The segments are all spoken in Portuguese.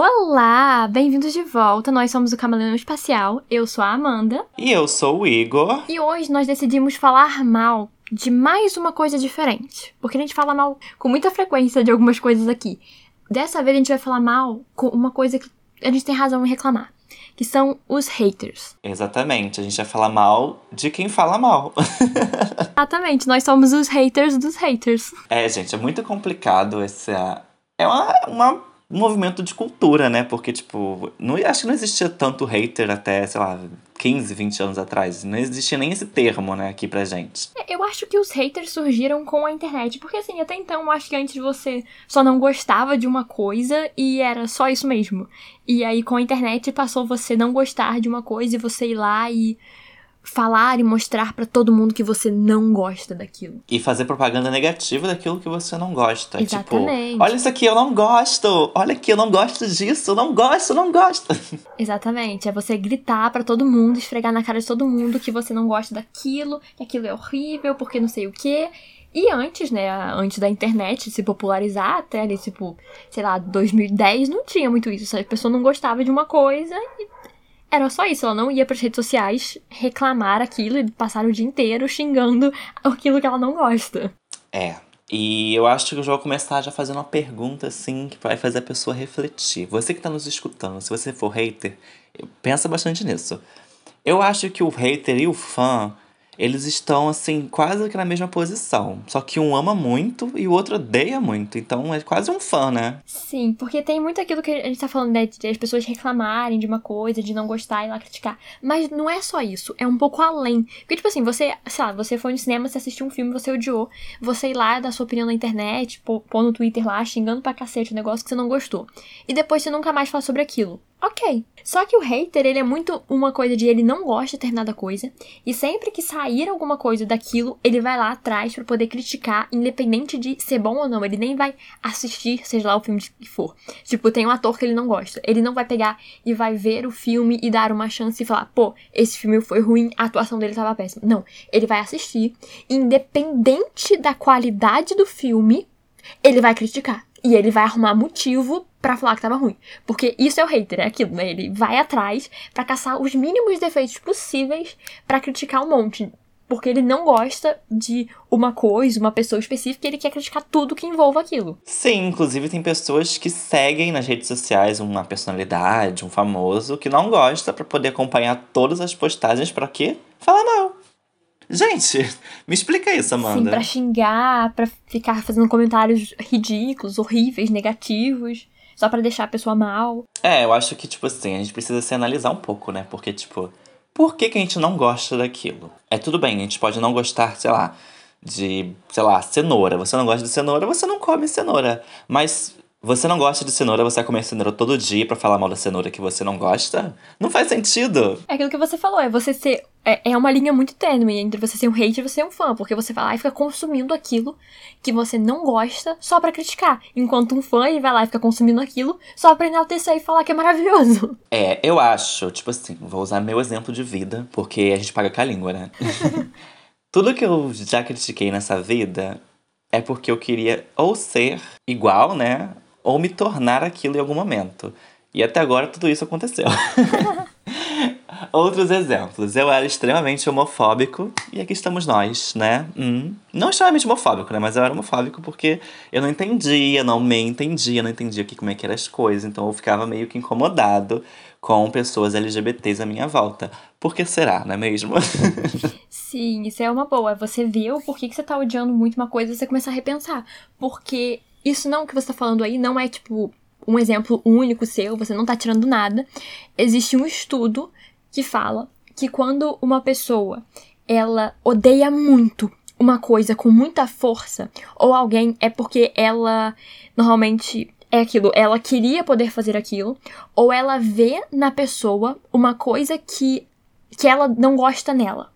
Olá, bem-vindos de volta. Nós somos o Camaleão Espacial. Eu sou a Amanda. E eu sou o Igor. E hoje nós decidimos falar mal de mais uma coisa diferente. Porque a gente fala mal com muita frequência de algumas coisas aqui. Dessa vez a gente vai falar mal com uma coisa que a gente tem razão em reclamar. Que são os haters. Exatamente, a gente vai falar mal de quem fala mal. Exatamente, nós somos os haters dos haters. É, gente, é muito complicado essa. É uma, uma um movimento de cultura, né? Porque, tipo, não, acho que não existia tanto hater até, sei lá, 15, 20 anos atrás. Não existia nem esse termo, né, aqui pra gente. É, eu acho que os haters surgiram com a internet. Porque, assim, até então, eu acho que antes você só não gostava de uma coisa e era só isso mesmo. E aí, com a internet, passou você não gostar de uma coisa e você ir lá e falar e mostrar para todo mundo que você não gosta daquilo. E fazer propaganda negativa daquilo que você não gosta. Tipo, Exatamente. Tipo, olha isso aqui, eu não gosto. Olha aqui, eu não gosto disso. Eu não gosto, eu não gosto. Exatamente. É você gritar para todo mundo, esfregar na cara de todo mundo que você não gosta daquilo, que aquilo é horrível, porque não sei o quê. E antes, né, antes da internet se popularizar, até ali, tipo, sei lá, 2010, não tinha muito isso. A pessoa não gostava de uma coisa e era só isso, ela não ia para as redes sociais reclamar aquilo e passar o dia inteiro xingando aquilo que ela não gosta. É. E eu acho que eu já vou começar já fazendo uma pergunta assim que vai fazer a pessoa refletir. Você que está nos escutando, se você for hater, pensa bastante nisso. Eu acho que o hater e o fã eles estão, assim, quase que na mesma posição. Só que um ama muito e o outro odeia muito. Então é quase um fã, né? Sim, porque tem muito aquilo que a gente tá falando, né? De as pessoas reclamarem de uma coisa, de não gostar e lá criticar. Mas não é só isso, é um pouco além. Porque, tipo assim, você, sei lá, você foi no cinema, você assistiu um filme, você odiou. Você ir lá dar sua opinião na internet, pôr no Twitter lá, xingando pra cacete o negócio que você não gostou. E depois você nunca mais fala sobre aquilo ok. Só que o hater, ele é muito uma coisa de ele não gosta de determinada coisa, e sempre que sair alguma coisa daquilo, ele vai lá atrás para poder criticar, independente de ser bom ou não. Ele nem vai assistir, seja lá o filme que for. Tipo, tem um ator que ele não gosta. Ele não vai pegar e vai ver o filme e dar uma chance e falar, pô, esse filme foi ruim, a atuação dele tava péssima. Não. Ele vai assistir, independente da qualidade do filme, ele vai criticar. E ele vai arrumar motivo para falar que tava ruim. Porque isso é o hater, é aquilo, né? Ele vai atrás para caçar os mínimos defeitos possíveis para criticar um monte. Porque ele não gosta de uma coisa, uma pessoa específica, e ele quer criticar tudo que envolva aquilo. Sim, inclusive tem pessoas que seguem nas redes sociais uma personalidade, um famoso, que não gosta para poder acompanhar todas as postagens para quê? Falar mal. Gente, me explica isso, Amanda. Sim, pra xingar, pra ficar fazendo comentários ridículos, horríveis, negativos, só para deixar a pessoa mal. É, eu acho que, tipo assim, a gente precisa se analisar um pouco, né? Porque, tipo, por que, que a gente não gosta daquilo? É tudo bem, a gente pode não gostar, sei lá, de, sei lá, cenoura. Você não gosta de cenoura, você não come cenoura. Mas você não gosta de cenoura, você vai comer cenoura todo dia para falar mal da cenoura que você não gosta? Não faz sentido. É aquilo que você falou, é você ser. É, é uma linha muito tênue entre você ser um hater e você ser um fã, porque você vai lá e fica consumindo aquilo que você não gosta só para criticar. Enquanto um fã, ele vai lá e fica consumindo aquilo só pra enaltecer e falar que é maravilhoso. É, eu acho, tipo assim, vou usar meu exemplo de vida, porque a gente paga com a língua, né? Tudo que eu já critiquei nessa vida é porque eu queria ou ser igual, né? Ou me tornar aquilo em algum momento. E até agora tudo isso aconteceu. Outros exemplos. Eu era extremamente homofóbico e aqui estamos nós, né? Hum. Não extremamente homofóbico, né? Mas eu era homofóbico porque eu não entendia, não me entendia, não entendia aqui como é que eram as coisas. Então eu ficava meio que incomodado com pessoas LGBTs à minha volta. Por que será, não é mesmo? Sim, isso é uma boa. Você viu por que, que você tá odiando muito uma coisa e você começa a repensar. Porque isso não que você tá falando aí não é tipo um exemplo único seu, você não tá tirando nada. Existe um estudo que fala que quando uma pessoa ela odeia muito uma coisa com muita força ou alguém é porque ela normalmente é aquilo, ela queria poder fazer aquilo ou ela vê na pessoa uma coisa que que ela não gosta nela.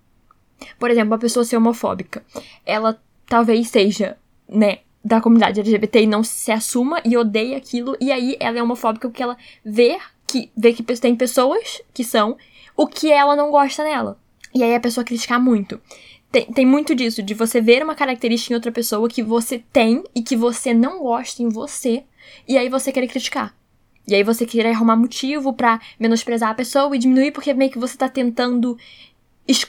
Por exemplo, a pessoa ser homofóbica, ela talvez seja, né, da comunidade LGBT e não se assuma e odeia aquilo, e aí ela é homofóbica porque ela vê que, vê que tem pessoas que são o que ela não gosta nela. E aí a pessoa criticar muito. Tem, tem muito disso, de você ver uma característica em outra pessoa que você tem e que você não gosta em você, e aí você querer criticar. E aí você querer arrumar motivo para menosprezar a pessoa e diminuir porque meio que você tá tentando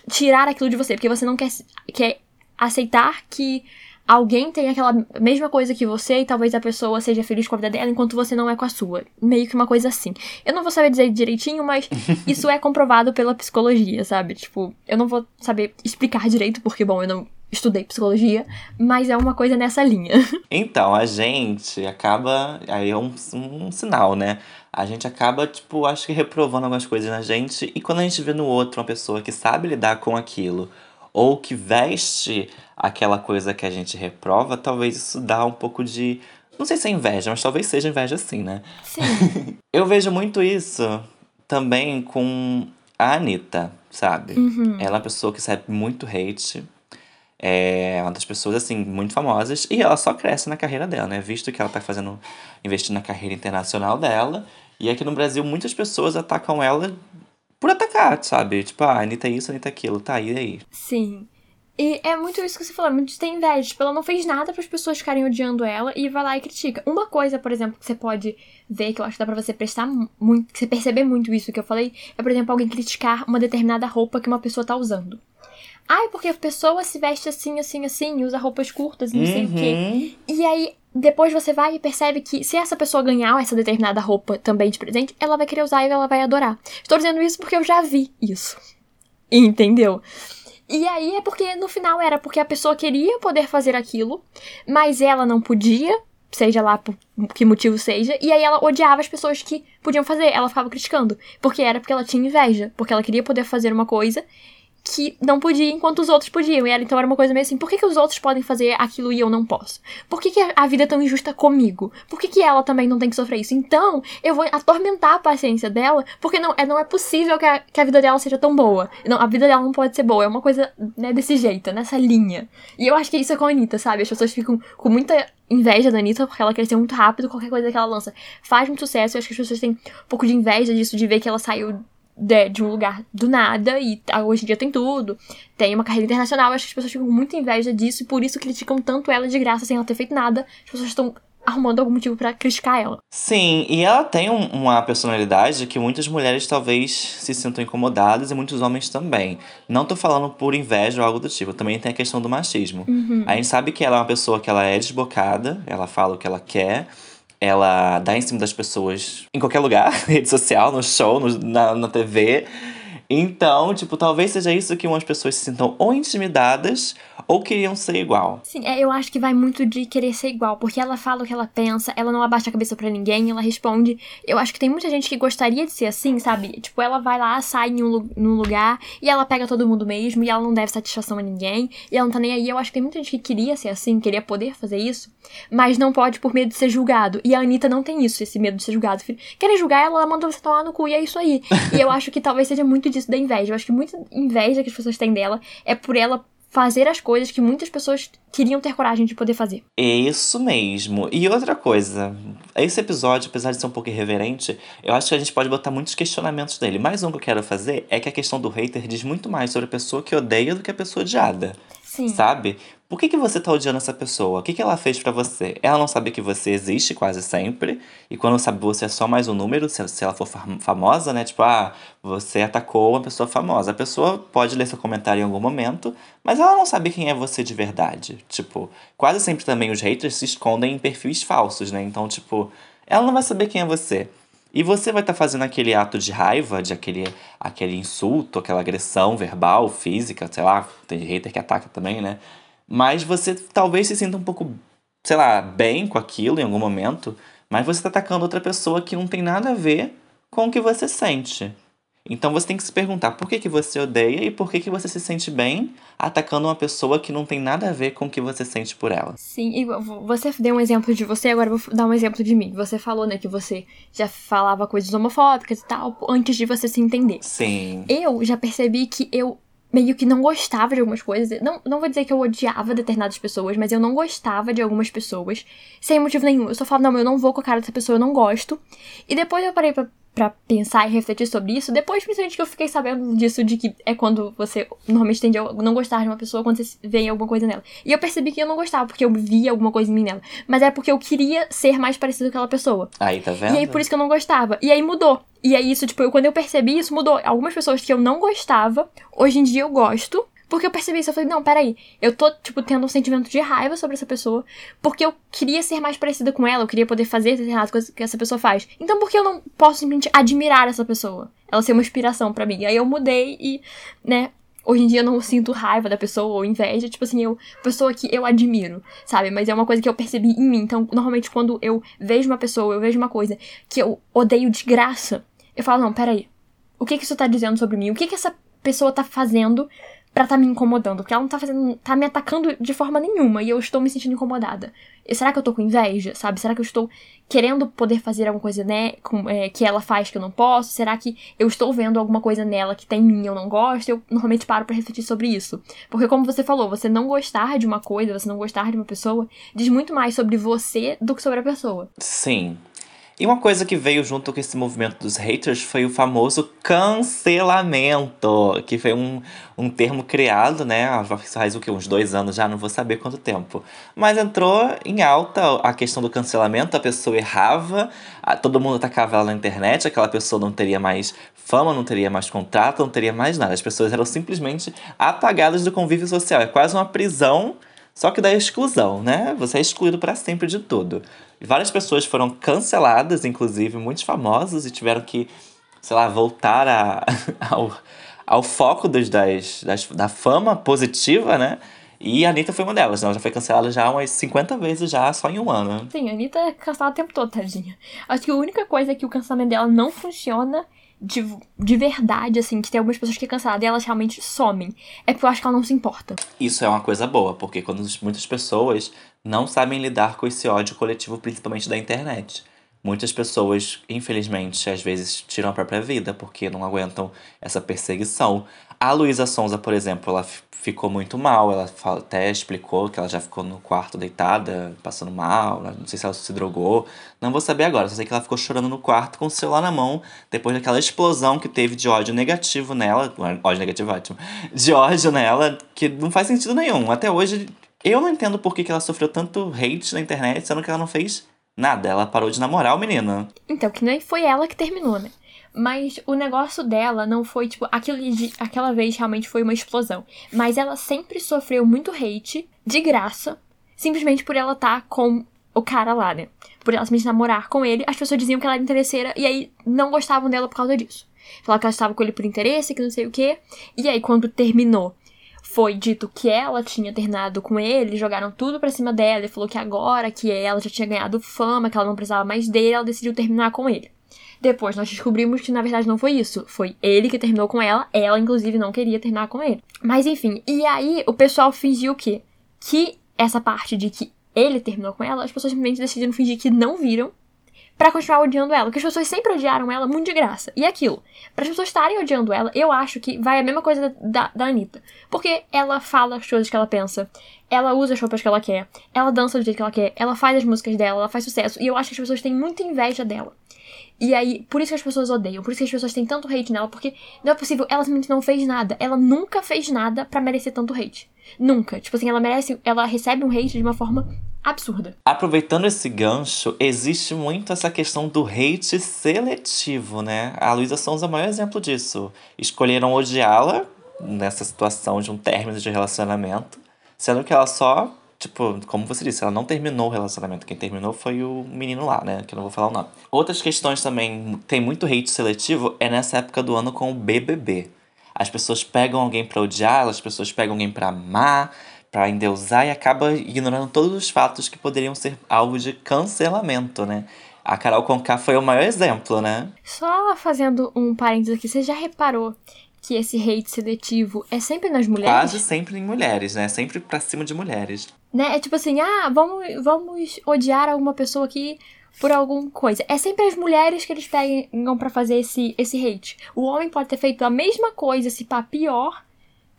tirar aquilo de você, porque você não quer, quer aceitar que alguém tem aquela mesma coisa que você e talvez a pessoa seja feliz com a vida dela enquanto você não é com a sua. Meio que uma coisa assim. Eu não vou saber dizer direitinho, mas isso é comprovado pela psicologia, sabe? Tipo, eu não vou saber explicar direito porque, bom, eu não estudei psicologia, mas é uma coisa nessa linha. Então, a gente acaba. Aí é um, um sinal, né? A gente acaba, tipo, acho que reprovando algumas coisas na gente, e quando a gente vê no outro uma pessoa que sabe lidar com aquilo, ou que veste aquela coisa que a gente reprova, talvez isso dá um pouco de. Não sei se é inveja, mas talvez seja inveja sim, né? Sim. Eu vejo muito isso também com a Anitta, sabe? Uhum. Ela é uma pessoa que recebe muito hate. É uma das pessoas, assim, muito famosas. E ela só cresce na carreira dela, né? Visto que ela tá fazendo. investindo na carreira internacional dela. E aqui no Brasil, muitas pessoas atacam ela por atacar, sabe? Tipo, ah, Anitta isso, Anitta aquilo. Tá, e aí? Sim. E é muito isso que você falou, muito tem inveja. Tipo, ela não fez nada para as pessoas ficarem odiando ela e vai lá e critica. Uma coisa, por exemplo, que você pode ver, que eu acho que dá pra você prestar muito, que você perceber muito isso que eu falei, é, por exemplo, alguém criticar uma determinada roupa que uma pessoa tá usando. Ai, porque a pessoa se veste assim, assim, assim, usa roupas curtas e não sei o quê. Uhum. E aí, depois você vai e percebe que se essa pessoa ganhar essa determinada roupa também de presente, ela vai querer usar e ela vai adorar. Estou dizendo isso porque eu já vi isso. Entendeu? E aí é porque no final era porque a pessoa queria poder fazer aquilo, mas ela não podia, seja lá por que motivo seja, e aí ela odiava as pessoas que podiam fazer, ela ficava criticando, porque era porque ela tinha inveja, porque ela queria poder fazer uma coisa que não podia enquanto os outros podiam. E ela então era uma coisa meio assim: por que, que os outros podem fazer aquilo e eu não posso? Por que, que a vida é tão injusta comigo? Por que, que ela também não tem que sofrer isso? Então eu vou atormentar a paciência dela, porque não é, não é possível que a, que a vida dela seja tão boa. Não, a vida dela não pode ser boa. É uma coisa né, desse jeito, nessa linha. E eu acho que isso é com a Anitta, sabe? As pessoas ficam com muita inveja da Anitta, porque ela cresceu muito rápido, qualquer coisa que ela lança faz muito sucesso. Eu acho que as pessoas têm um pouco de inveja disso, de ver que ela saiu de, de um lugar do nada e hoje em dia tem tudo. Tem uma carreira internacional, acho que as pessoas ficam muito inveja disso e por isso criticam tanto ela de graça sem ela ter feito nada. As pessoas estão arrumando algum motivo para criticar ela. Sim, e ela tem um, uma personalidade que muitas mulheres talvez se sintam incomodadas e muitos homens também. Não tô falando por inveja ou algo do tipo, também tem a questão do machismo. Uhum. A gente sabe que ela é uma pessoa que ela é desbocada, ela fala o que ela quer, ela dá em cima das pessoas em qualquer lugar, rede social, no show, no, na, na TV. Então, tipo, talvez seja isso que umas pessoas se sintam ou intimidadas ou queriam ser igual. Sim, é, eu acho que vai muito de querer ser igual, porque ela fala o que ela pensa, ela não abaixa a cabeça para ninguém, ela responde. Eu acho que tem muita gente que gostaria de ser assim, sabe? Tipo, ela vai lá, sai em um, num lugar e ela pega todo mundo mesmo e ela não deve satisfação a ninguém e ela não tá nem aí. Eu acho que tem muita gente que queria ser assim, queria poder fazer isso, mas não pode por medo de ser julgado. E a Anitta não tem isso, esse medo de ser julgado. Querem julgar ela, ela manda você tomar no cu e é isso aí. e eu acho que talvez seja muito disso da inveja. Eu acho que muita inveja que as pessoas têm dela é por ela fazer as coisas que muitas pessoas queriam ter coragem de poder fazer. Isso mesmo. E outra coisa, esse episódio, apesar de ser um pouco irreverente, eu acho que a gente pode botar muitos questionamentos nele. Mais um que eu quero fazer é que a questão do hater diz muito mais sobre a pessoa que odeia do que a pessoa odiada. Sim. Sabe? Por que, que você tá odiando essa pessoa? O que, que ela fez para você? Ela não sabe que você existe quase sempre. E quando sabe você é só mais um número, se, se ela for famosa, né? Tipo, ah, você atacou uma pessoa famosa. A pessoa pode ler seu comentário em algum momento, mas ela não sabe quem é você de verdade. Tipo, quase sempre também os haters se escondem em perfis falsos, né? Então, tipo, ela não vai saber quem é você. E você vai estar tá fazendo aquele ato de raiva, de aquele, aquele insulto, aquela agressão verbal, física, sei lá, tem hater que ataca também, né? Mas você talvez se sinta um pouco, sei lá, bem com aquilo em algum momento, mas você está atacando outra pessoa que não tem nada a ver com o que você sente. Então você tem que se perguntar por que, que você odeia e por que, que você se sente bem atacando uma pessoa que não tem nada a ver com o que você sente por ela. Sim, e você deu um exemplo de você, agora eu vou dar um exemplo de mim. Você falou, né, que você já falava coisas homofóbicas e tal, antes de você se entender. Sim. Eu já percebi que eu meio que não gostava de algumas coisas. Não, não vou dizer que eu odiava determinadas pessoas, mas eu não gostava de algumas pessoas sem motivo nenhum. Eu só falava, não, eu não vou com a cara dessa pessoa, eu não gosto. E depois eu parei pra para pensar e refletir sobre isso, depois principalmente que eu fiquei sabendo disso, de que é quando você normalmente tende a não gostar de uma pessoa quando você vê alguma coisa nela. E eu percebi que eu não gostava, porque eu via alguma coisa em mim nela. Mas é porque eu queria ser mais parecido com aquela pessoa. Aí, tá vendo? E aí por isso que eu não gostava. E aí mudou. E aí isso, tipo, eu, quando eu percebi isso, mudou. Algumas pessoas que eu não gostava, hoje em dia eu gosto. Porque eu percebi isso, eu falei, não, peraí, eu tô, tipo, tendo um sentimento de raiva sobre essa pessoa, porque eu queria ser mais parecida com ela, eu queria poder fazer as coisas que essa pessoa faz. Então por que eu não posso simplesmente admirar essa pessoa? Ela ser uma inspiração para mim. Aí eu mudei e, né, hoje em dia eu não sinto raiva da pessoa ou inveja, tipo assim, eu, pessoa que eu admiro, sabe? Mas é uma coisa que eu percebi em mim. Então, normalmente quando eu vejo uma pessoa, eu vejo uma coisa que eu odeio de graça, eu falo, não, peraí, o que que isso tá dizendo sobre mim? O que que essa pessoa tá fazendo pra tá me incomodando, porque ela não tá fazendo, tá me atacando de forma nenhuma e eu estou me sentindo incomodada. E será que eu tô com inveja, sabe? Será que eu estou querendo poder fazer alguma coisa né, com, é, que ela faz que eu não posso? Será que eu estou vendo alguma coisa nela que tem em mim e eu não gosto? Eu normalmente paro para refletir sobre isso. Porque como você falou, você não gostar de uma coisa, você não gostar de uma pessoa, diz muito mais sobre você do que sobre a pessoa. Sim, e uma coisa que veio junto com esse movimento dos haters foi o famoso cancelamento, que foi um, um termo criado, né? Faz o que? Uns dois anos já, não vou saber quanto tempo. Mas entrou em alta a questão do cancelamento, a pessoa errava, todo mundo atacava ela na internet, aquela pessoa não teria mais fama, não teria mais contrato, não teria mais nada. As pessoas eram simplesmente apagadas do convívio social. É quase uma prisão só que da exclusão, né? Você é excluído para sempre de tudo. Várias pessoas foram canceladas, inclusive muitos famosos, e tiveram que, sei lá, voltar a, ao, ao foco dos, das, das, da fama positiva, né? E a Anitta foi uma delas, né? Ela já foi cancelada já umas 50 vezes já, só em um ano. Sim, a Anitta é cancelada o tempo todo, tadinha. Acho que a única coisa é que o cancelamento dela não funciona de, de verdade, assim, que tem algumas pessoas que é cancelada e elas realmente somem. É porque eu acho que ela não se importa. Isso é uma coisa boa, porque quando muitas pessoas não sabem lidar com esse ódio coletivo, principalmente da internet. Muitas pessoas, infelizmente, às vezes tiram a própria vida porque não aguentam essa perseguição. A Luísa Sonza, por exemplo, ela ficou muito mal. Ela até explicou que ela já ficou no quarto deitada, passando mal. Não sei se ela se drogou. Não vou saber agora. Só sei que ela ficou chorando no quarto com o celular na mão depois daquela explosão que teve de ódio negativo nela. Ódio negativo, ótimo. De ódio nela, que não faz sentido nenhum. Até hoje, eu não entendo por que ela sofreu tanto hate na internet, sendo que ela não fez nada. Ela parou de namorar o menino. Então, que nem foi ela que terminou, né? Mas o negócio dela não foi, tipo, aquele aquela vez realmente foi uma explosão. Mas ela sempre sofreu muito hate, de graça, simplesmente por ela estar tá com o cara lá, né? Por ela simplesmente namorar com ele. As pessoas diziam que ela era interesseira e aí não gostavam dela por causa disso. Falavam que ela estava com ele por interesse, que não sei o quê. E aí, quando terminou, foi dito que ela tinha terminado com ele, jogaram tudo pra cima dela e falou que agora que ela já tinha ganhado fama, que ela não precisava mais dele, ela decidiu terminar com ele. Depois nós descobrimos que na verdade não foi isso. Foi ele que terminou com ela. Ela, inclusive, não queria terminar com ele. Mas enfim, e aí o pessoal fingiu que que essa parte de que ele terminou com ela, as pessoas simplesmente decidiram fingir que não viram para continuar odiando ela. Porque as pessoas sempre odiaram ela muito de graça. E aquilo, para as pessoas estarem odiando ela, eu acho que vai a mesma coisa da, da, da Anitta. Porque ela fala as coisas que ela pensa, ela usa as roupas que ela quer, ela dança do jeito que ela quer, ela faz as músicas dela, ela faz sucesso. E eu acho que as pessoas têm muita inveja dela. E aí, por isso que as pessoas odeiam, por isso que as pessoas têm tanto hate nela, porque não é possível, ela simplesmente não fez nada. Ela nunca fez nada para merecer tanto hate. Nunca. Tipo assim, ela merece, ela recebe um hate de uma forma absurda. Aproveitando esse gancho, existe muito essa questão do hate seletivo, né? A Luísa Sonza é o maior exemplo disso. Escolheram odiá-la nessa situação de um término de relacionamento, sendo que ela só Tipo, como você disse, ela não terminou o relacionamento. Quem terminou foi o menino lá, né? Que eu não vou falar o nome. Outras questões também, tem muito hate seletivo, é nessa época do ano com o BBB. As pessoas pegam alguém pra odiar, as pessoas pegam alguém pra amar, pra endeusar e acaba ignorando todos os fatos que poderiam ser alvo de cancelamento, né? A Carol Conká foi o maior exemplo, né? Só fazendo um parênteses aqui, você já reparou que esse hate seletivo é sempre nas mulheres? Quase sempre em mulheres, né? Sempre pra cima de mulheres. Né? É tipo assim, ah, vamos, vamos odiar alguma pessoa aqui por alguma coisa. É sempre as mulheres que eles pegam para fazer esse, esse hate. O homem pode ter feito a mesma coisa, se pá, pior,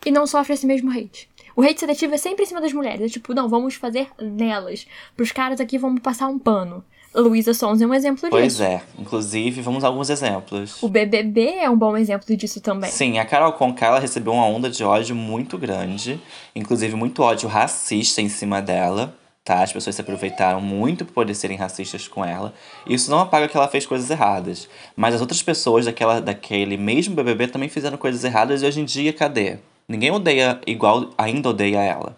e não sofre esse mesmo hate. O hate seletivo é sempre em cima das mulheres. É tipo, não, vamos fazer nelas. Pros caras aqui vamos passar um pano. Luísa Sons é um exemplo Pois disso. é. Inclusive, vamos a alguns exemplos. O BBB é um bom exemplo disso também. Sim, a Carol Conká ela recebeu uma onda de ódio muito grande, inclusive muito ódio racista em cima dela, tá? As pessoas se aproveitaram muito por poder serem racistas com ela. Isso não apaga que ela fez coisas erradas, mas as outras pessoas daquela, daquele mesmo BBB também fizeram coisas erradas e hoje em dia, cadê? Ninguém odeia igual ainda odeia ela,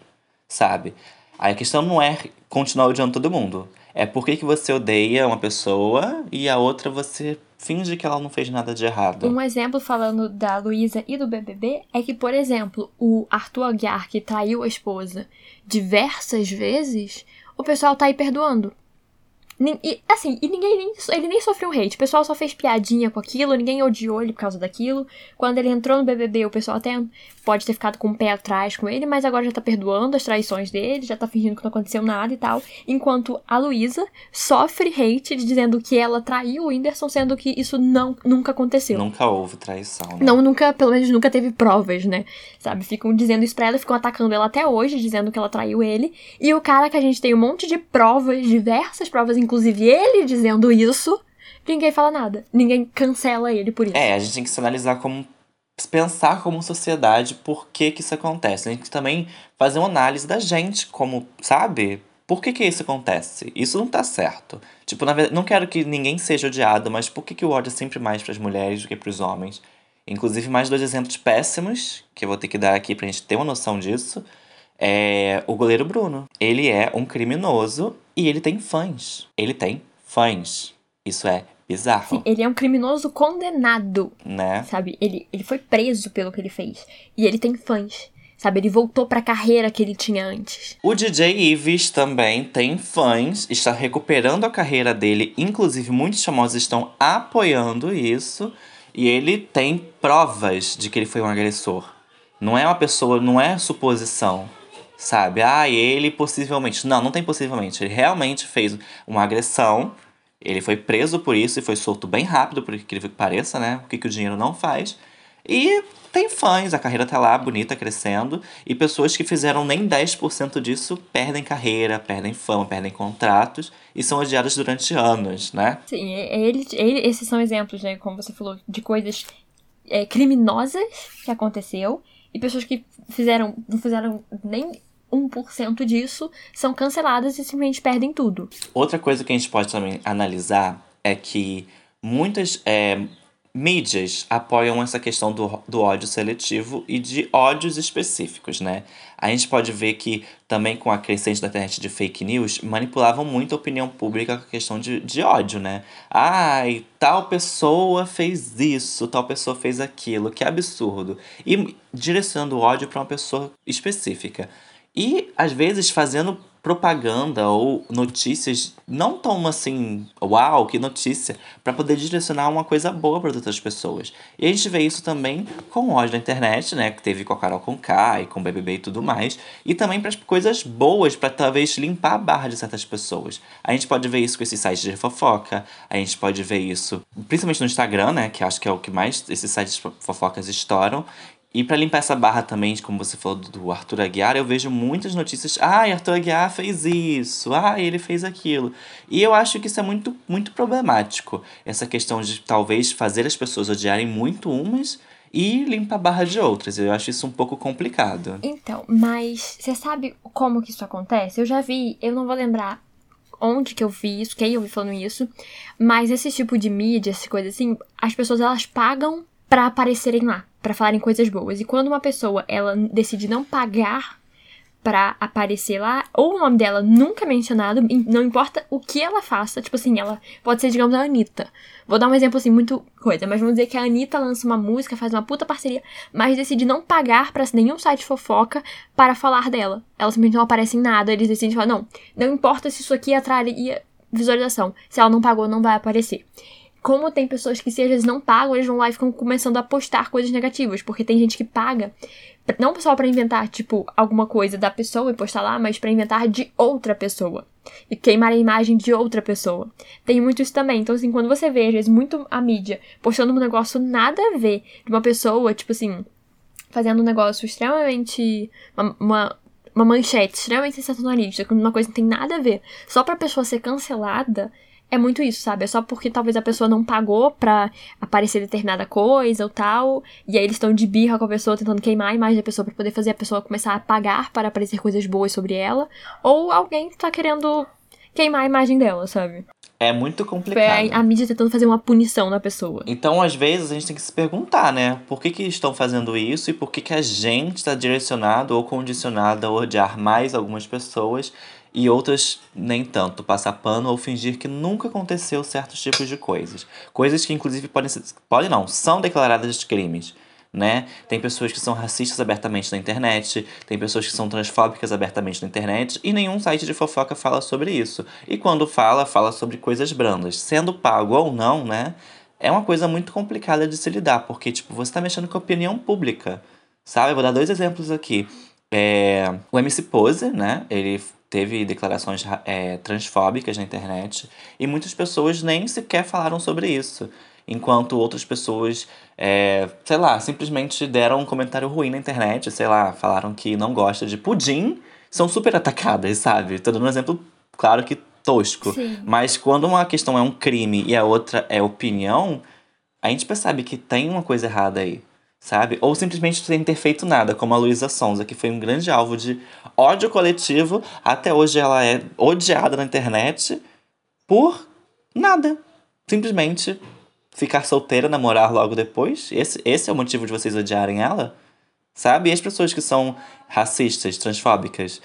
sabe? Aí a questão não é continuar odiando todo mundo. É por que, que você odeia uma pessoa e a outra você finge que ela não fez nada de errado. Um exemplo falando da Luísa e do BBB é que, por exemplo, o Arthur Aguiar, que traiu a esposa diversas vezes, o pessoal tá aí perdoando. E, assim, e ninguém nem, ele nem sofreu hate. O pessoal só fez piadinha com aquilo, ninguém odiou ele por causa daquilo. Quando ele entrou no BBB, o pessoal até pode ter ficado com o pé atrás com ele, mas agora já tá perdoando as traições dele, já tá fingindo que não aconteceu nada e tal. Enquanto a Luísa sofre hate dizendo que ela traiu o Whindersson, sendo que isso não, nunca aconteceu. Nunca houve traição. Né? Não, nunca, pelo menos nunca teve provas, né? Sabe? Ficam dizendo isso pra ela, ficam atacando ela até hoje, dizendo que ela traiu ele. E o cara que a gente tem um monte de provas, diversas provas, inclusive ele dizendo isso, ninguém fala nada. Ninguém cancela ele por isso. É, a gente tem que se analisar como. pensar como sociedade por que que isso acontece. A gente também fazer uma análise da gente, como, sabe? Por que que isso acontece? Isso não tá certo. Tipo, na verdade, não quero que ninguém seja odiado, mas por que que o ódio é sempre mais pras mulheres do que pros homens? Inclusive, mais dois exemplos péssimos, que eu vou ter que dar aqui pra gente ter uma noção disso. É o goleiro Bruno. Ele é um criminoso e ele tem fãs. Ele tem fãs. Isso é bizarro, Sim, ele é um criminoso condenado, né? sabe? Ele, ele foi preso pelo que ele fez. E ele tem fãs, sabe? Ele voltou pra carreira que ele tinha antes. O DJ Ives também tem fãs, está recuperando a carreira dele, inclusive muitos famosos estão apoiando isso, e ele tem provas de que ele foi um agressor. Não é uma pessoa, não é suposição, sabe? Ah, ele possivelmente. Não, não tem possivelmente. Ele realmente fez uma agressão. Ele foi preso por isso e foi solto bem rápido, por incrível que pareça, né? O que, que o dinheiro não faz. E tem fãs, a carreira tá lá, bonita, crescendo. E pessoas que fizeram nem 10% disso perdem carreira, perdem fama, perdem contratos e são odiadas durante anos, né? Sim, ele, ele- esses são exemplos, né? Como você falou, de coisas é, criminosas que aconteceu e pessoas que fizeram, não fizeram nem 1% disso são canceladas e simplesmente perdem tudo. Outra coisa que a gente pode também analisar é que muitas é, mídias apoiam essa questão do, do ódio seletivo e de ódios específicos, né? A gente pode ver que também com a crescente da internet de fake news, manipulavam muito a opinião pública com a questão de, de ódio, né? Ai, tal pessoa fez isso, tal pessoa fez aquilo, que absurdo. E direcionando o ódio para uma pessoa específica. E, às vezes, fazendo propaganda ou notícias não tão assim, uau, que notícia, para poder direcionar uma coisa boa para outras pessoas. E a gente vê isso também com o da internet, né, que teve com a Carol Conká e com o BBB e tudo mais, e também para as coisas boas, para talvez limpar a barra de certas pessoas. A gente pode ver isso com esses sites de fofoca, a gente pode ver isso principalmente no Instagram, né, que acho que é o que mais esses sites de fofocas estouram, e pra limpar essa barra também, como você falou do Arthur Aguiar, eu vejo muitas notícias. Ai, Arthur Aguiar fez isso. Ai, ele fez aquilo. E eu acho que isso é muito, muito problemático. Essa questão de talvez fazer as pessoas odiarem muito umas e limpar a barra de outras. Eu acho isso um pouco complicado. Então, mas você sabe como que isso acontece? Eu já vi, eu não vou lembrar onde que eu vi isso, quem eu vi falando isso, mas esse tipo de mídia, essa coisa assim, as pessoas elas pagam pra aparecerem lá, pra falarem coisas boas. E quando uma pessoa ela decide não pagar pra aparecer lá, ou o nome dela nunca é mencionado, não importa o que ela faça, tipo assim, ela pode ser, digamos, a Anitta. Vou dar um exemplo assim, muito coisa, mas vamos dizer que a Anitta lança uma música, faz uma puta parceria, mas decide não pagar pra nenhum site fofoca para falar dela. Ela simplesmente não aparece em nada, eles decidem falar, não, não importa se isso aqui atraria visualização, se ela não pagou, não vai aparecer como tem pessoas que se às vezes não pagam, eles vão lá e ficam começando a postar coisas negativas, porque tem gente que paga não só pra inventar tipo alguma coisa da pessoa e postar lá, mas pra inventar de outra pessoa e queimar a imagem de outra pessoa. Tem muito isso também. Então assim, quando você vê às vezes muito a mídia postando um negócio nada a ver de uma pessoa, tipo assim, fazendo um negócio extremamente uma, uma uma manchete extremamente sensacionalista, com uma coisa que não tem nada a ver, só pra pessoa ser cancelada, é muito isso, sabe? É só porque talvez a pessoa não pagou pra aparecer determinada coisa ou tal, e aí eles estão de birra com a pessoa tentando queimar a imagem da pessoa pra poder fazer a pessoa começar a pagar para aparecer coisas boas sobre ela, ou alguém tá querendo queimar a imagem dela, sabe? É muito complicado. a, a mídia tentando fazer uma punição na pessoa. Então, às vezes, a gente tem que se perguntar, né? Por que, que estão fazendo isso e por que, que a gente está direcionado ou condicionado a odiar mais algumas pessoas e outras nem tanto, passar pano ou fingir que nunca aconteceu certos tipos de coisas. Coisas que, inclusive, podem ser. Podem não, são declaradas de crimes. Né? Tem pessoas que são racistas abertamente na internet, tem pessoas que são transfóbicas abertamente na internet, e nenhum site de fofoca fala sobre isso. E quando fala, fala sobre coisas brandas. Sendo pago ou não, né? É uma coisa muito complicada de se lidar, porque tipo, você tá mexendo com a opinião pública. Sabe? Eu vou dar dois exemplos aqui. É, o MC Pose, né? Ele teve declarações ra- é, transfóbicas na internet e muitas pessoas nem sequer falaram sobre isso. Enquanto outras pessoas, é, sei lá, simplesmente deram um comentário ruim na internet, sei lá, falaram que não gosta de pudim, são super atacadas, sabe? Tô dando um exemplo, claro que tosco. Sim. Mas quando uma questão é um crime e a outra é opinião, a gente percebe que tem uma coisa errada aí, sabe? Ou simplesmente sem ter feito nada, como a Luísa Sonza, que foi um grande alvo de ódio coletivo. Até hoje ela é odiada na internet por nada. Simplesmente ficar solteira, namorar logo depois. Esse, esse é o motivo de vocês odiarem ela? Sabe? E as pessoas que são racistas, transfóbicas?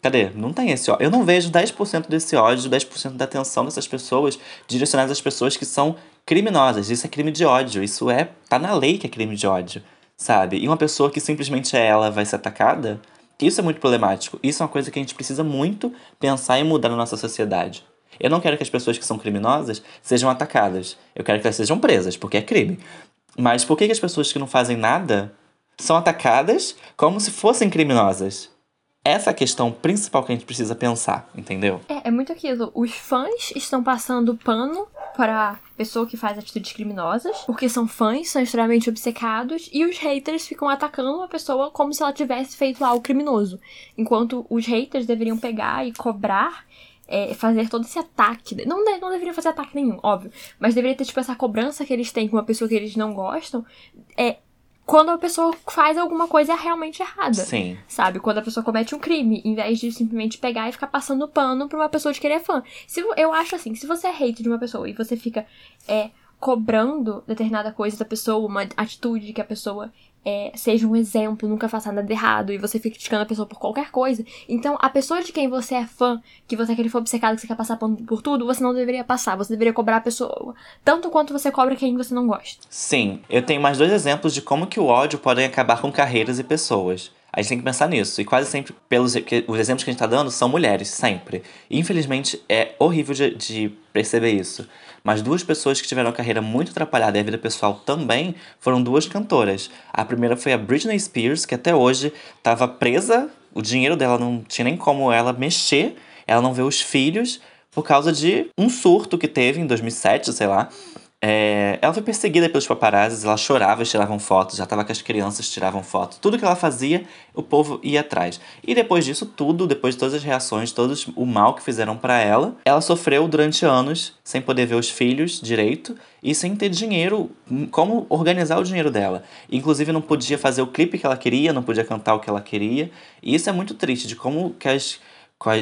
Cadê? Não tem esse ódio. Eu não vejo 10% desse ódio, 10% da atenção dessas pessoas direcionadas às pessoas que são criminosas. Isso é crime de ódio. Isso é. tá na lei que é crime de ódio. Sabe? E uma pessoa que simplesmente é ela vai ser atacada. Isso é muito problemático. Isso é uma coisa que a gente precisa muito pensar e mudar na nossa sociedade. Eu não quero que as pessoas que são criminosas sejam atacadas. Eu quero que elas sejam presas, porque é crime. Mas por que, que as pessoas que não fazem nada são atacadas como se fossem criminosas? Essa é a questão principal que a gente precisa pensar, entendeu? É, é muito aquilo. Os fãs estão passando pano para pessoa que faz atitudes criminosas, porque são fãs, são extremamente obcecados, e os haters ficam atacando a pessoa como se ela tivesse feito algo criminoso. Enquanto os haters deveriam pegar e cobrar, é, fazer todo esse ataque. Não, de- não deveriam fazer ataque nenhum, óbvio. Mas deveria ter, tipo, essa cobrança que eles têm com uma pessoa que eles não gostam. É quando a pessoa faz alguma coisa realmente errada. Sim. Sabe? Quando a pessoa comete um crime, em vez de simplesmente pegar e ficar passando pano pra uma pessoa de querer é fã. Se, eu acho assim, se você é hater de uma pessoa e você fica é, cobrando determinada coisa da pessoa, uma atitude que a pessoa é, seja um exemplo, nunca faça nada errado, e você fica criticando a pessoa por qualquer coisa, então a pessoa de quem você é fã, que você é aquele fã obcecado, que você quer passar por tudo, você não deveria passar. Você deveria cobrar a pessoa tanto quanto você cobra quem você não gosta. Sim, eu tenho mais dois exemplos de como que o ódio pode acabar com carreiras e pessoas. A gente tem que pensar nisso. E quase sempre, pelos os exemplos que a gente tá dando, são mulheres, sempre. E, infelizmente, é horrível de, de perceber isso. Mas duas pessoas que tiveram carreira muito atrapalhada e a vida pessoal também foram duas cantoras. A primeira foi a Britney Spears, que até hoje estava presa, o dinheiro dela não tinha nem como ela mexer, ela não vê os filhos, por causa de um surto que teve em 2007, sei lá. É, ela foi perseguida pelos paparazzis, ela chorava, tiravam fotos, já tava com as crianças, tiravam fotos. Tudo que ela fazia, o povo ia atrás. E depois disso tudo, depois de todas as reações, todo o mal que fizeram pra ela, ela sofreu durante anos sem poder ver os filhos direito e sem ter dinheiro, hum, como organizar o dinheiro dela. Inclusive não podia fazer o clipe que ela queria, não podia cantar o que ela queria. E isso é muito triste, de como que as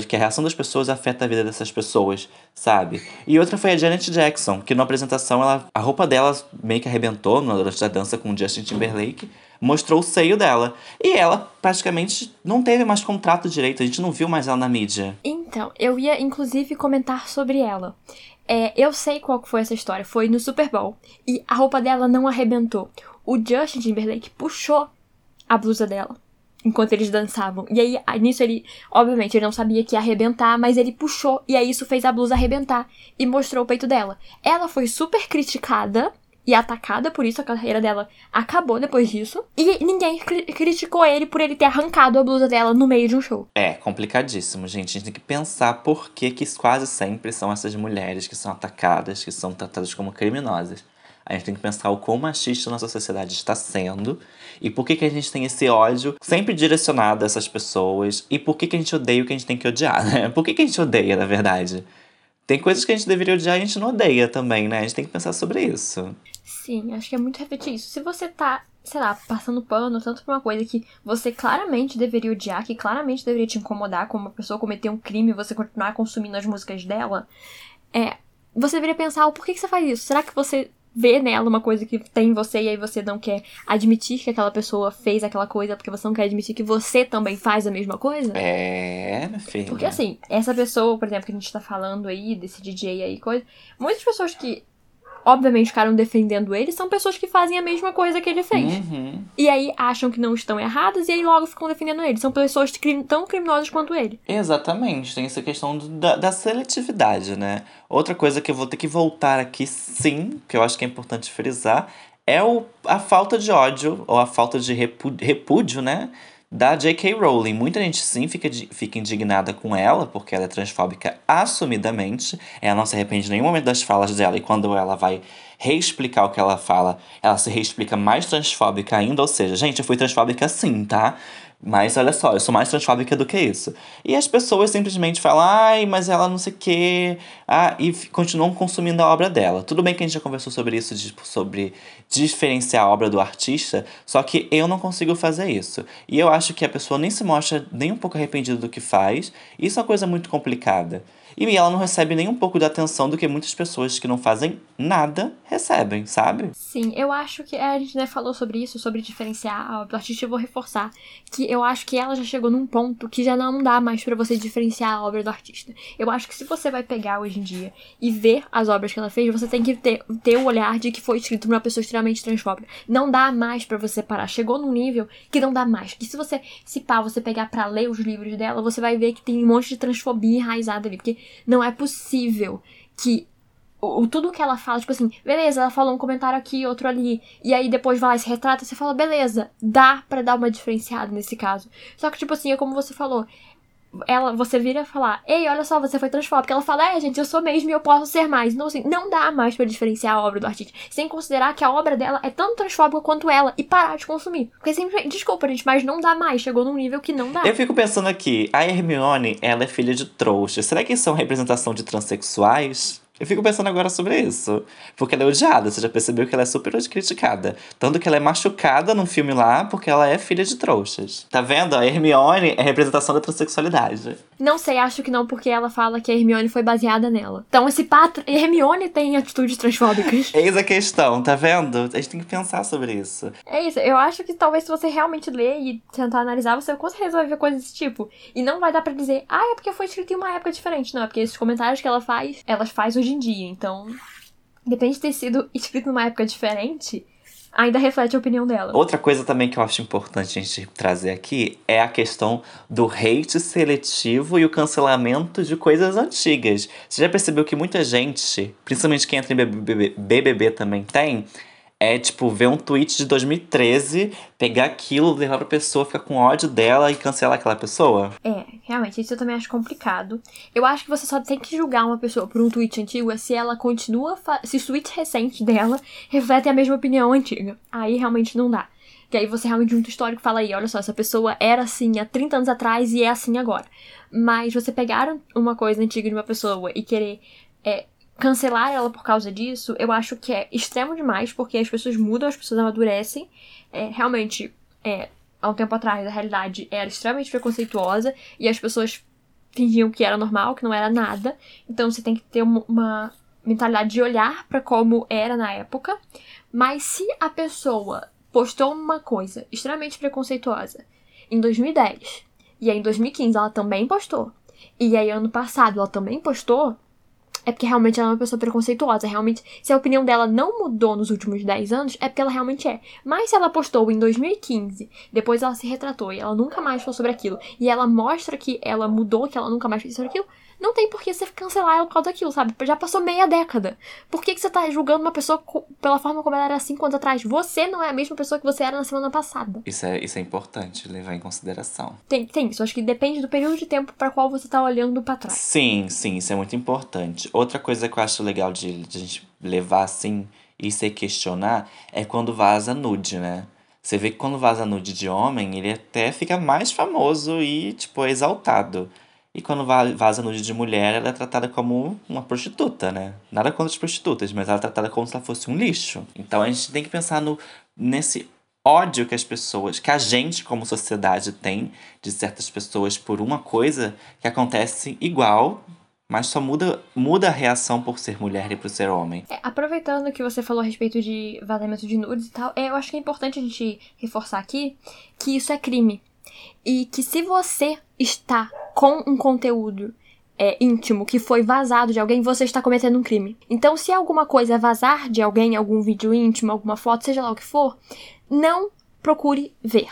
que a reação das pessoas afeta a vida dessas pessoas, sabe? E outra foi a Janet Jackson, que na apresentação ela, a roupa dela meio que arrebentou durante a dança com o Justin Timberlake, mostrou o seio dela. E ela praticamente não teve mais contrato direito, a gente não viu mais ela na mídia. Então, eu ia inclusive comentar sobre ela. É, eu sei qual foi essa história. Foi no Super Bowl. E a roupa dela não arrebentou. O Justin Timberlake puxou a blusa dela. Enquanto eles dançavam. E aí, nisso ele, obviamente, ele não sabia que ia arrebentar, mas ele puxou. E aí isso fez a blusa arrebentar. E mostrou o peito dela. Ela foi super criticada e atacada por isso. A carreira dela acabou depois disso. E ninguém cri- criticou ele por ele ter arrancado a blusa dela no meio de um show. É complicadíssimo, gente. A gente tem que pensar por que, que quase sempre são essas mulheres que são atacadas, que são tratadas como criminosas. A gente tem que pensar o quão machista nossa sociedade está sendo e por que, que a gente tem esse ódio sempre direcionado a essas pessoas e por que, que a gente odeia o que a gente tem que odiar, né? Por que, que a gente odeia, na verdade? tem coisas que a gente deveria odiar e a gente não odeia também, né? A gente tem que pensar sobre isso. Sim, acho que é muito refletir isso. Se você tá, sei lá, passando pano tanto por uma coisa que você claramente deveria odiar, que claramente deveria te incomodar, como uma pessoa cometer um crime e você continuar consumindo as músicas dela, é. Você deveria pensar, o porquê que você faz isso? Será que você vê nela uma coisa que tem em você e aí você não quer admitir que aquela pessoa fez aquela coisa porque você não quer admitir que você também faz a mesma coisa? É, meu filho. Porque assim, essa pessoa, por exemplo, que a gente tá falando aí, desse DJ aí, coisa, muitas pessoas que obviamente ficaram defendendo ele, são pessoas que fazem a mesma coisa que ele fez. Uhum. E aí acham que não estão erradas e aí logo ficam defendendo ele. São pessoas tão criminosas quanto ele. Exatamente, tem essa questão do, da, da, seletividade, né? Outra coisa que eu vou ter que voltar aqui, sim, que eu acho que é importante frisar, é o, a falta de ódio, ou a falta de repúdio, repúdio né? Da J.K. Rowling. Muita gente sim fica, fica indignada com ela, porque ela é transfóbica assumidamente. Ela não se arrepende em nenhum momento das falas dela, e quando ela vai reexplicar o que ela fala, ela se reexplica mais transfóbica ainda. Ou seja, gente, eu fui transfóbica sim, tá? Mas olha só, eu sou mais transfóbica do que isso. E as pessoas simplesmente falam, ai, mas ela não sei o quê. Ah, e continuam consumindo a obra dela. Tudo bem que a gente já conversou sobre isso, de, sobre diferenciar a obra do artista, só que eu não consigo fazer isso. E eu acho que a pessoa nem se mostra nem um pouco arrependida do que faz. Isso é uma coisa muito complicada. E ela não recebe nem um pouco da atenção do que muitas pessoas que não fazem nada recebem, sabe? Sim, eu acho que a gente né, falou sobre isso, sobre diferenciar a obra artista, eu vou reforçar que eu acho que ela já chegou num ponto que já não dá mais para você diferenciar a obra do artista. Eu acho que se você vai pegar hoje em dia e ver as obras que ela fez, você tem que ter, ter o olhar de que foi escrito por uma pessoa extremamente transfóbica. Não dá mais para você parar. Chegou num nível que não dá mais. Que se você, se pá, você pegar para ler os livros dela, você vai ver que tem um monte de transfobia enraizada ali. Porque não é possível que o, tudo que ela fala, tipo assim, beleza, ela falou um comentário aqui, outro ali, e aí depois vai lá e se retrata, você fala, beleza, dá para dar uma diferenciada nesse caso. Só que, tipo assim, é como você falou, ela, você vira falar, ei, olha só, você foi transfóbica. Ela fala, é, gente, eu sou mesmo e eu posso ser mais. Não, assim, não dá mais para diferenciar a obra do artista, sem considerar que a obra dela é tanto transfóbica quanto ela e parar de consumir. Porque sempre, desculpa, gente, mas não dá mais. Chegou num nível que não dá. Eu fico pensando aqui, a Hermione, ela é filha de trouxa. Será que isso é representação de transexuais? Eu fico pensando agora sobre isso. Porque ela é odiada, você já percebeu que ela é super criticada. Tanto que ela é machucada num filme lá porque ela é filha de trouxas. Tá vendo? A Hermione é a representação da transexualidade. Não sei, acho que não, porque ela fala que a Hermione foi baseada nela. Então esse pato. Hermione tem atitudes transfóbicas. Eis a questão, tá vendo? A gente tem que pensar sobre isso. É isso, eu acho que talvez se você realmente ler e tentar analisar, você com certeza vai ver coisas desse tipo. E não vai dar para dizer, ah, é porque foi escrito em uma época diferente. Não, é porque esses comentários que ela faz, elas faz hoje em dia. Então, depende de ter sido escrito numa época diferente ainda reflete a opinião dela. Outra coisa também que eu acho importante a gente trazer aqui é a questão do hate seletivo e o cancelamento de coisas antigas. Você já percebeu que muita gente, principalmente quem entra em BBB, BBB também tem, é, tipo, ver um tweet de 2013, pegar aquilo, levar pra pessoa, ficar com ódio dela e cancelar aquela pessoa? É, realmente, isso eu também acho complicado. Eu acho que você só tem que julgar uma pessoa por um tweet antigo se ela continua. Se os tweets recentes dela refletem a mesma opinião antiga. Aí realmente não dá. Que aí você realmente junta o histórico e fala aí, olha só, essa pessoa era assim há 30 anos atrás e é assim agora. Mas você pegar uma coisa antiga de uma pessoa e querer é, cancelar ela por causa disso, eu acho que é extremo demais, porque as pessoas mudam, as pessoas amadurecem. É, realmente, é, há um tempo atrás, a realidade era extremamente preconceituosa e as pessoas fingiam que era normal, que não era nada. Então você tem que ter uma mentalidade de olhar para como era na época. Mas se a pessoa postou uma coisa extremamente preconceituosa em 2010 e aí em 2015 ela também postou, e aí ano passado ela também postou, é porque realmente ela é uma pessoa preconceituosa. Realmente, se a opinião dela não mudou nos últimos 10 anos, é porque ela realmente é. Mas se ela postou em 2015, depois ela se retratou e ela nunca mais falou sobre aquilo, e ela mostra que ela mudou, que ela nunca mais fez sobre aquilo, não tem por que você cancelar ela por causa daquilo, sabe? Já passou meia década. Por que, que você tá julgando uma pessoa pela forma como ela era cinco anos atrás? Você não é a mesma pessoa que você era na semana passada. Isso é, isso é importante levar em consideração. Tem, tem isso. Acho que depende do período de tempo para qual você tá olhando para trás. Sim, sim, isso é muito importante. Outra coisa que eu acho legal de, de a gente levar assim e se questionar é quando vaza nude, né? Você vê que quando vaza nude de homem, ele até fica mais famoso e, tipo, exaltado. E quando vaza nude de mulher, ela é tratada como uma prostituta, né? Nada contra as prostitutas, mas ela é tratada como se ela fosse um lixo. Então a gente tem que pensar no, nesse ódio que as pessoas, que a gente como sociedade tem de certas pessoas por uma coisa que acontece igual, mas só muda, muda a reação por ser mulher e por ser homem. É, aproveitando que você falou a respeito de vazamento de nudes e tal, é, eu acho que é importante a gente reforçar aqui que isso é crime. E que se você está com um conteúdo é, íntimo que foi vazado de alguém, você está cometendo um crime. Então, se alguma coisa é vazar de alguém, algum vídeo íntimo, alguma foto, seja lá o que for, não procure ver.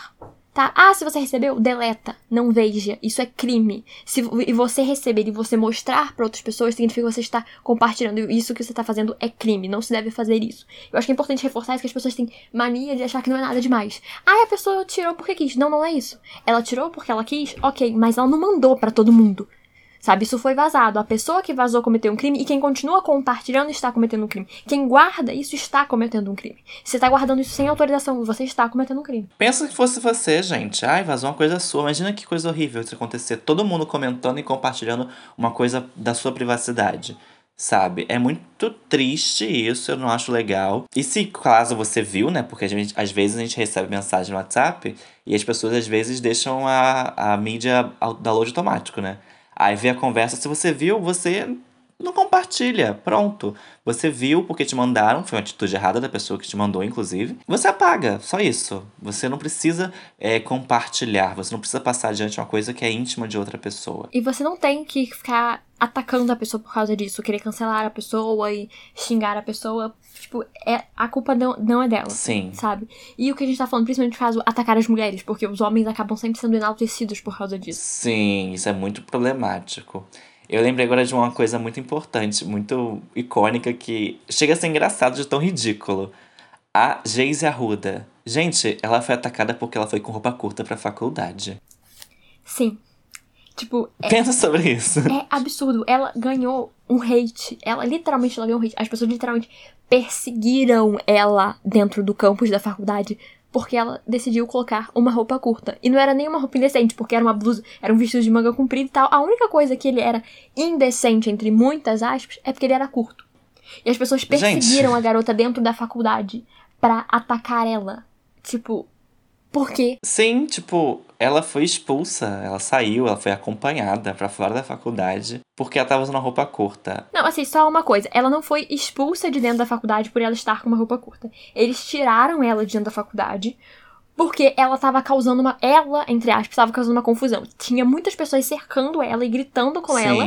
Tá? Ah, se você recebeu, deleta. Não veja. Isso é crime. Se e você receber e você mostrar para outras pessoas, significa que você está compartilhando. Isso que você está fazendo é crime. Não se deve fazer isso. Eu acho que é importante reforçar isso que as pessoas têm mania de achar que não é nada demais. Ah, a pessoa tirou porque quis. Não, não é isso. Ela tirou porque ela quis, ok, mas ela não mandou para todo mundo. Sabe, isso foi vazado. A pessoa que vazou cometeu um crime e quem continua compartilhando está cometendo um crime. Quem guarda isso está cometendo um crime. Você está guardando isso sem autorização, você está cometendo um crime. Pensa que fosse você, gente. Ai, vazou uma coisa sua. Imagina que coisa horrível isso acontecer. Todo mundo comentando e compartilhando uma coisa da sua privacidade. Sabe? É muito triste isso, eu não acho legal. E se caso você viu, né? Porque gente, às vezes a gente recebe mensagem no WhatsApp e as pessoas às vezes deixam a, a mídia download automático, né? Aí vê a conversa. Se você viu, você não compartilha. Pronto. Você viu porque te mandaram, foi uma atitude errada da pessoa que te mandou, inclusive. Você apaga, só isso. Você não precisa é, compartilhar, você não precisa passar adiante uma coisa que é íntima de outra pessoa. E você não tem que ficar atacando a pessoa por causa disso, querer cancelar a pessoa e xingar a pessoa. Tipo, é, a culpa não, não é dela. Sim. Sabe? E o que a gente tá falando, principalmente no caso, atacar as mulheres, porque os homens acabam sempre sendo enaltecidos por causa disso. Sim, isso é muito problemático. Eu lembrei agora de uma coisa muito importante, muito icônica, que chega a ser engraçado de tão ridículo. A Geise Arruda. Gente, ela foi atacada porque ela foi com roupa curta pra faculdade. Sim. Tipo. É, Pensa sobre isso. É absurdo. Ela ganhou um hate. Ela literalmente ela ganhou um hate. As pessoas literalmente perseguiram ela dentro do campus da faculdade porque ela decidiu colocar uma roupa curta. E não era nem uma roupa indecente, porque era uma blusa, era um vestido de manga comprida e tal. A única coisa que ele era indecente, entre muitas aspas, é porque ele era curto. E as pessoas perseguiram Gente. a garota dentro da faculdade para atacar ela. Tipo, por quê? Sim, tipo, ela foi expulsa, ela saiu, ela foi acompanhada para fora da faculdade porque ela tava usando uma roupa curta. Não, assim, só uma coisa, ela não foi expulsa de dentro da faculdade por ela estar com uma roupa curta. Eles tiraram ela de dentro da faculdade porque ela tava causando uma. Ela, entre aspas, tava causando uma confusão. Tinha muitas pessoas cercando ela e gritando com Sim. ela.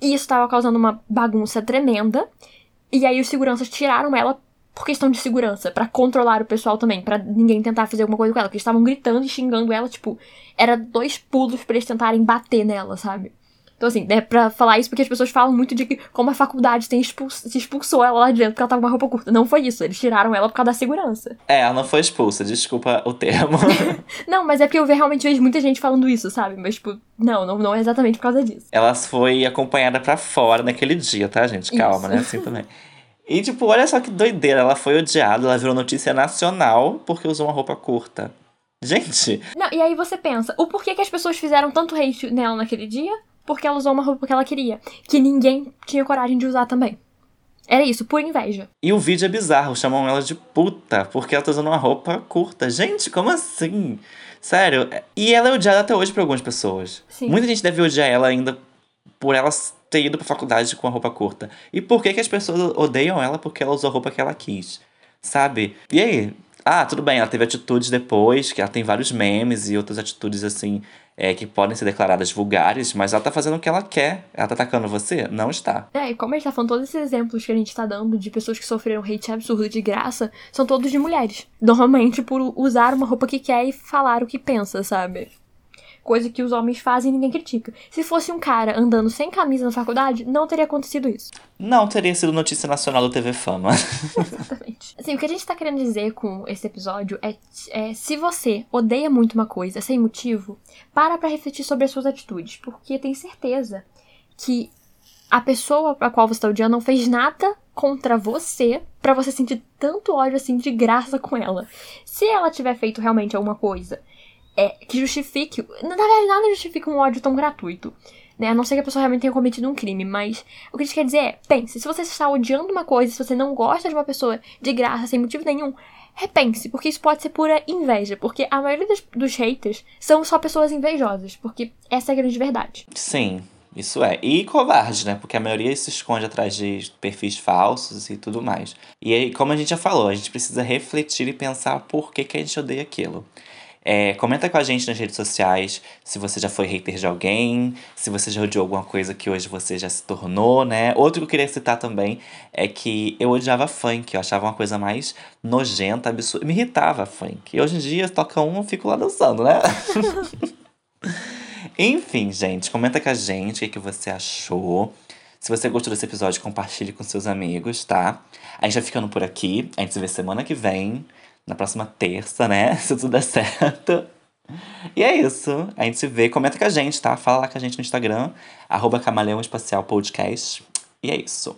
E isso tava causando uma bagunça tremenda. E aí os seguranças tiraram ela por questão de segurança, para controlar o pessoal também, para ninguém tentar fazer alguma coisa com ela, porque eles estavam gritando e xingando ela, tipo, era dois pulos para eles tentarem bater nela, sabe? Então, assim, é pra falar isso porque as pessoas falam muito de que como a faculdade tem expulso, se expulsou ela lá de dentro porque ela tava com uma roupa curta. Não foi isso, eles tiraram ela por causa da segurança. É, ela não foi expulsa, desculpa o termo. não, mas é porque eu realmente vejo muita gente falando isso, sabe? Mas, tipo, não, não, não é exatamente por causa disso. Ela foi acompanhada para fora naquele dia, tá, gente? Calma, isso. né? Assim também. E, tipo, olha só que doideira. Ela foi odiada, ela virou notícia nacional porque usou uma roupa curta. Gente. Não, e aí você pensa, o porquê que as pessoas fizeram tanto hate nela naquele dia? Porque ela usou uma roupa que ela queria. Que ninguém tinha coragem de usar também. Era isso, por inveja. E o vídeo é bizarro, chamam ela de puta, porque ela tá usando uma roupa curta. Gente, como assim? Sério. E ela é odiada até hoje por algumas pessoas. Sim. Muita gente deve odiar ela ainda por ela ter ido pra faculdade com a roupa curta. E por que, que as pessoas odeiam ela porque ela usou a roupa que ela quis? Sabe? E aí? Ah, tudo bem, ela teve atitudes depois, que ela tem vários memes e outras atitudes assim, é, que podem ser declaradas vulgares, mas ela tá fazendo o que ela quer. Ela tá atacando você? Não está. É, e como a gente tá falando, todos esses exemplos que a gente tá dando de pessoas que sofreram hate absurdo de graça, são todos de mulheres. Normalmente por usar uma roupa que quer e falar o que pensa, sabe? Coisa que os homens fazem e ninguém critica. Se fosse um cara andando sem camisa na faculdade, não teria acontecido isso. Não teria sido notícia nacional do TV Fama. Exatamente. Assim, o que a gente tá querendo dizer com esse episódio é, é se você odeia muito uma coisa sem motivo, para pra refletir sobre as suas atitudes, porque tem certeza que a pessoa a qual você tá odiando não fez nada contra você para você sentir tanto ódio assim de graça com ela. Se ela tiver feito realmente alguma coisa é, que justifique. Na verdade, nada justifica um ódio tão gratuito. né? A não ser que a pessoa realmente tenha cometido um crime. Mas o que a gente quer dizer é, pense, se você está odiando uma coisa, se você não gosta de uma pessoa de graça, sem motivo nenhum, repense, porque isso pode ser pura inveja. Porque a maioria dos, dos haters são só pessoas invejosas. Porque essa é a grande verdade. Sim, isso é. E covarde, né? Porque a maioria se esconde atrás de perfis falsos e tudo mais. E aí, como a gente já falou, a gente precisa refletir e pensar por que, que a gente odeia aquilo. É, comenta com a gente nas redes sociais se você já foi hater de alguém, se você já odiou alguma coisa que hoje você já se tornou, né? Outro que eu queria citar também é que eu odiava funk, eu achava uma coisa mais nojenta, absurda. Me irritava funk. E hoje em dia toca um, eu fico lá dançando, né? Enfim, gente, comenta com a gente o que, que você achou. Se você gostou desse episódio, compartilhe com seus amigos, tá? A gente vai ficando por aqui. A gente se vê semana que vem na próxima terça, né? Se tudo der certo. E é isso. A gente se vê. Comenta com a gente, tá? Fala lá com a gente no Instagram, arroba Camaleão Espacial Podcast. E é isso.